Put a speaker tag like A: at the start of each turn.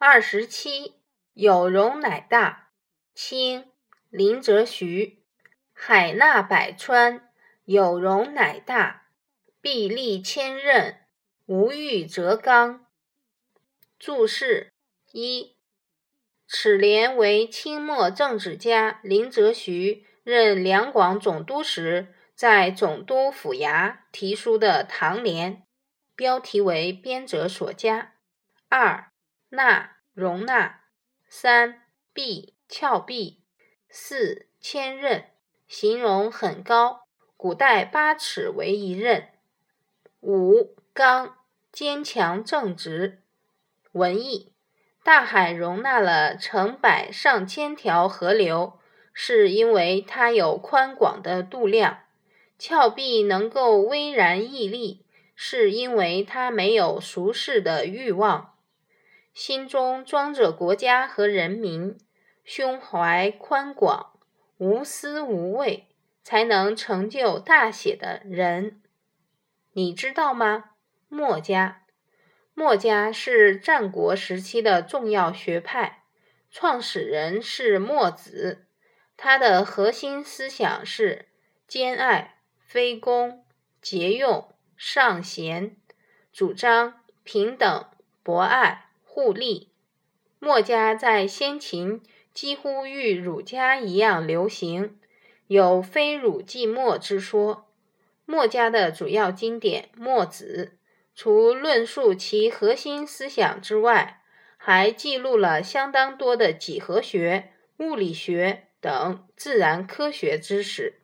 A: 二十七，有容乃大。清，林则徐。海纳百川，有容乃大。壁立千仞，无欲则刚。注释一：此联为清末政治家林则徐任两广总督时，在总督府衙题书的唐联，标题为编者所加。二纳容纳，三壁峭壁，四千仞，形容很高，古代八尺为一仞。五刚，坚强正直。文艺，大海容纳了成百上千条河流，是因为它有宽广的度量；峭壁能够巍然屹立，是因为它没有俗世的欲望。心中装着国家和人民，胸怀宽广，无私无畏，才能成就大写的人。你知道吗？墨家，墨家是战国时期的重要学派，创始人是墨子。他的核心思想是兼爱、非攻、节用、尚贤，主张平等、博爱。互利，墨家在先秦几乎与儒家一样流行，有非儒即墨之说。墨家的主要经典《墨子》，除论述其核心思想之外，还记录了相当多的几何学、物理学等自然科学知识。